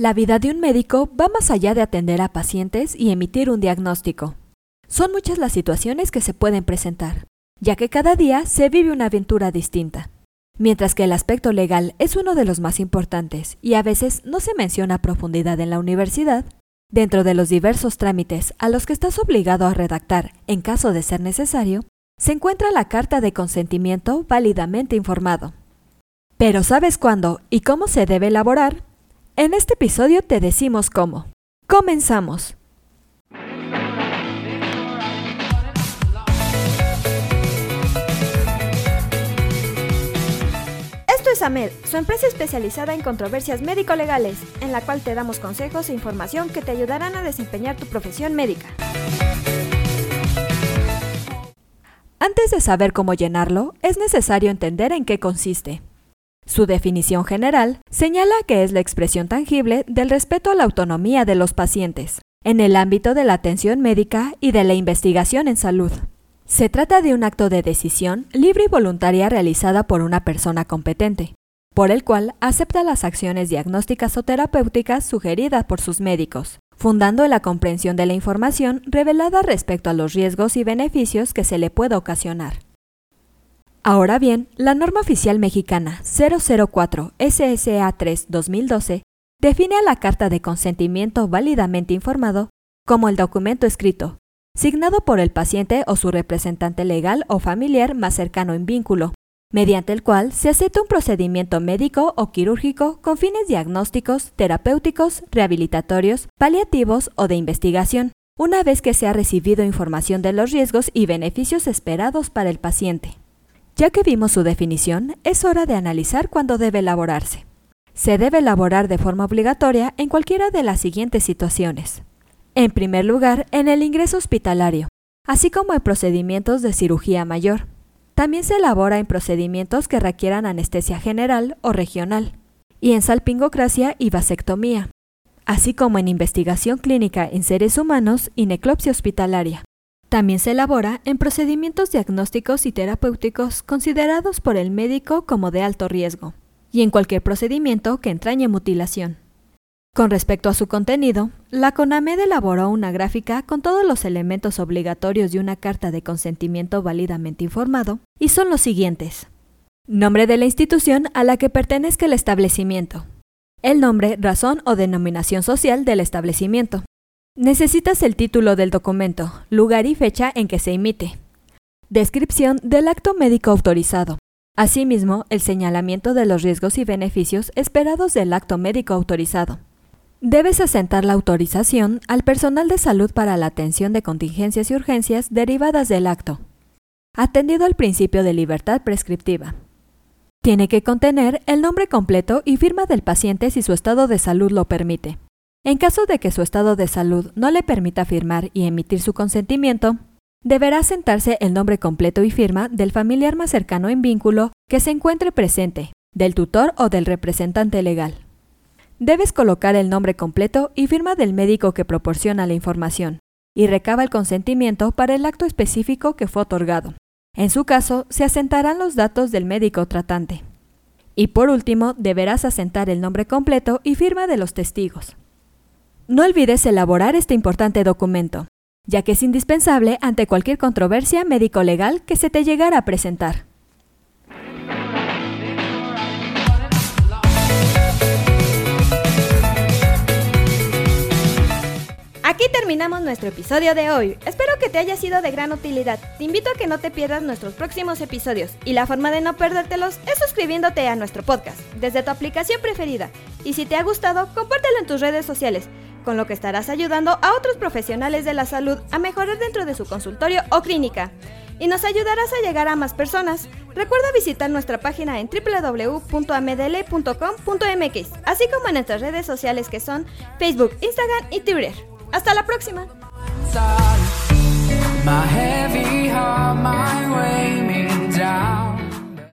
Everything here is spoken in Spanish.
La vida de un médico va más allá de atender a pacientes y emitir un diagnóstico. Son muchas las situaciones que se pueden presentar, ya que cada día se vive una aventura distinta. Mientras que el aspecto legal es uno de los más importantes y a veces no se menciona a profundidad en la universidad, dentro de los diversos trámites a los que estás obligado a redactar en caso de ser necesario, se encuentra la carta de consentimiento válidamente informado. Pero ¿sabes cuándo y cómo se debe elaborar? En este episodio te decimos cómo. Comenzamos. Esto es AMED, su empresa especializada en controversias médico-legales, en la cual te damos consejos e información que te ayudarán a desempeñar tu profesión médica. Antes de saber cómo llenarlo, es necesario entender en qué consiste. Su definición general señala que es la expresión tangible del respeto a la autonomía de los pacientes, en el ámbito de la atención médica y de la investigación en salud. Se trata de un acto de decisión libre y voluntaria realizada por una persona competente, por el cual acepta las acciones diagnósticas o terapéuticas sugeridas por sus médicos, fundando en la comprensión de la información revelada respecto a los riesgos y beneficios que se le pueda ocasionar. Ahora bien, la norma oficial mexicana 004 SSA 3 2012 define a la carta de consentimiento válidamente informado como el documento escrito, signado por el paciente o su representante legal o familiar más cercano en vínculo, mediante el cual se acepta un procedimiento médico o quirúrgico con fines diagnósticos, terapéuticos, rehabilitatorios, paliativos o de investigación, una vez que se ha recibido información de los riesgos y beneficios esperados para el paciente. Ya que vimos su definición, es hora de analizar cuándo debe elaborarse. Se debe elaborar de forma obligatoria en cualquiera de las siguientes situaciones. En primer lugar, en el ingreso hospitalario, así como en procedimientos de cirugía mayor. También se elabora en procedimientos que requieran anestesia general o regional, y en salpingocracia y vasectomía, así como en investigación clínica en seres humanos y necropsia hospitalaria. También se elabora en procedimientos diagnósticos y terapéuticos considerados por el médico como de alto riesgo, y en cualquier procedimiento que entrañe mutilación. Con respecto a su contenido, la CONAMED elaboró una gráfica con todos los elementos obligatorios de una carta de consentimiento válidamente informado, y son los siguientes. Nombre de la institución a la que pertenezca el establecimiento. El nombre, razón o denominación social del establecimiento. Necesitas el título del documento, lugar y fecha en que se emite. Descripción del acto médico autorizado. Asimismo, el señalamiento de los riesgos y beneficios esperados del acto médico autorizado. Debes asentar la autorización al personal de salud para la atención de contingencias y urgencias derivadas del acto, atendido al principio de libertad prescriptiva. Tiene que contener el nombre completo y firma del paciente si su estado de salud lo permite. En caso de que su estado de salud no le permita firmar y emitir su consentimiento, deberá sentarse el nombre completo y firma del familiar más cercano en vínculo que se encuentre presente, del tutor o del representante legal. Debes colocar el nombre completo y firma del médico que proporciona la información y recaba el consentimiento para el acto específico que fue otorgado. En su caso, se asentarán los datos del médico tratante. Y por último, deberás asentar el nombre completo y firma de los testigos. No olvides elaborar este importante documento, ya que es indispensable ante cualquier controversia médico-legal que se te llegara a presentar. Aquí terminamos nuestro episodio de hoy. Espero que te haya sido de gran utilidad. Te invito a que no te pierdas nuestros próximos episodios y la forma de no perdértelos es suscribiéndote a nuestro podcast desde tu aplicación preferida. Y si te ha gustado, compártelo en tus redes sociales, con lo que estarás ayudando a otros profesionales de la salud a mejorar dentro de su consultorio o clínica. Y nos ayudarás a llegar a más personas. Recuerda visitar nuestra página en www.amdl.com.mx, así como en nuestras redes sociales que son Facebook, Instagram y Twitter. Hasta la próxima.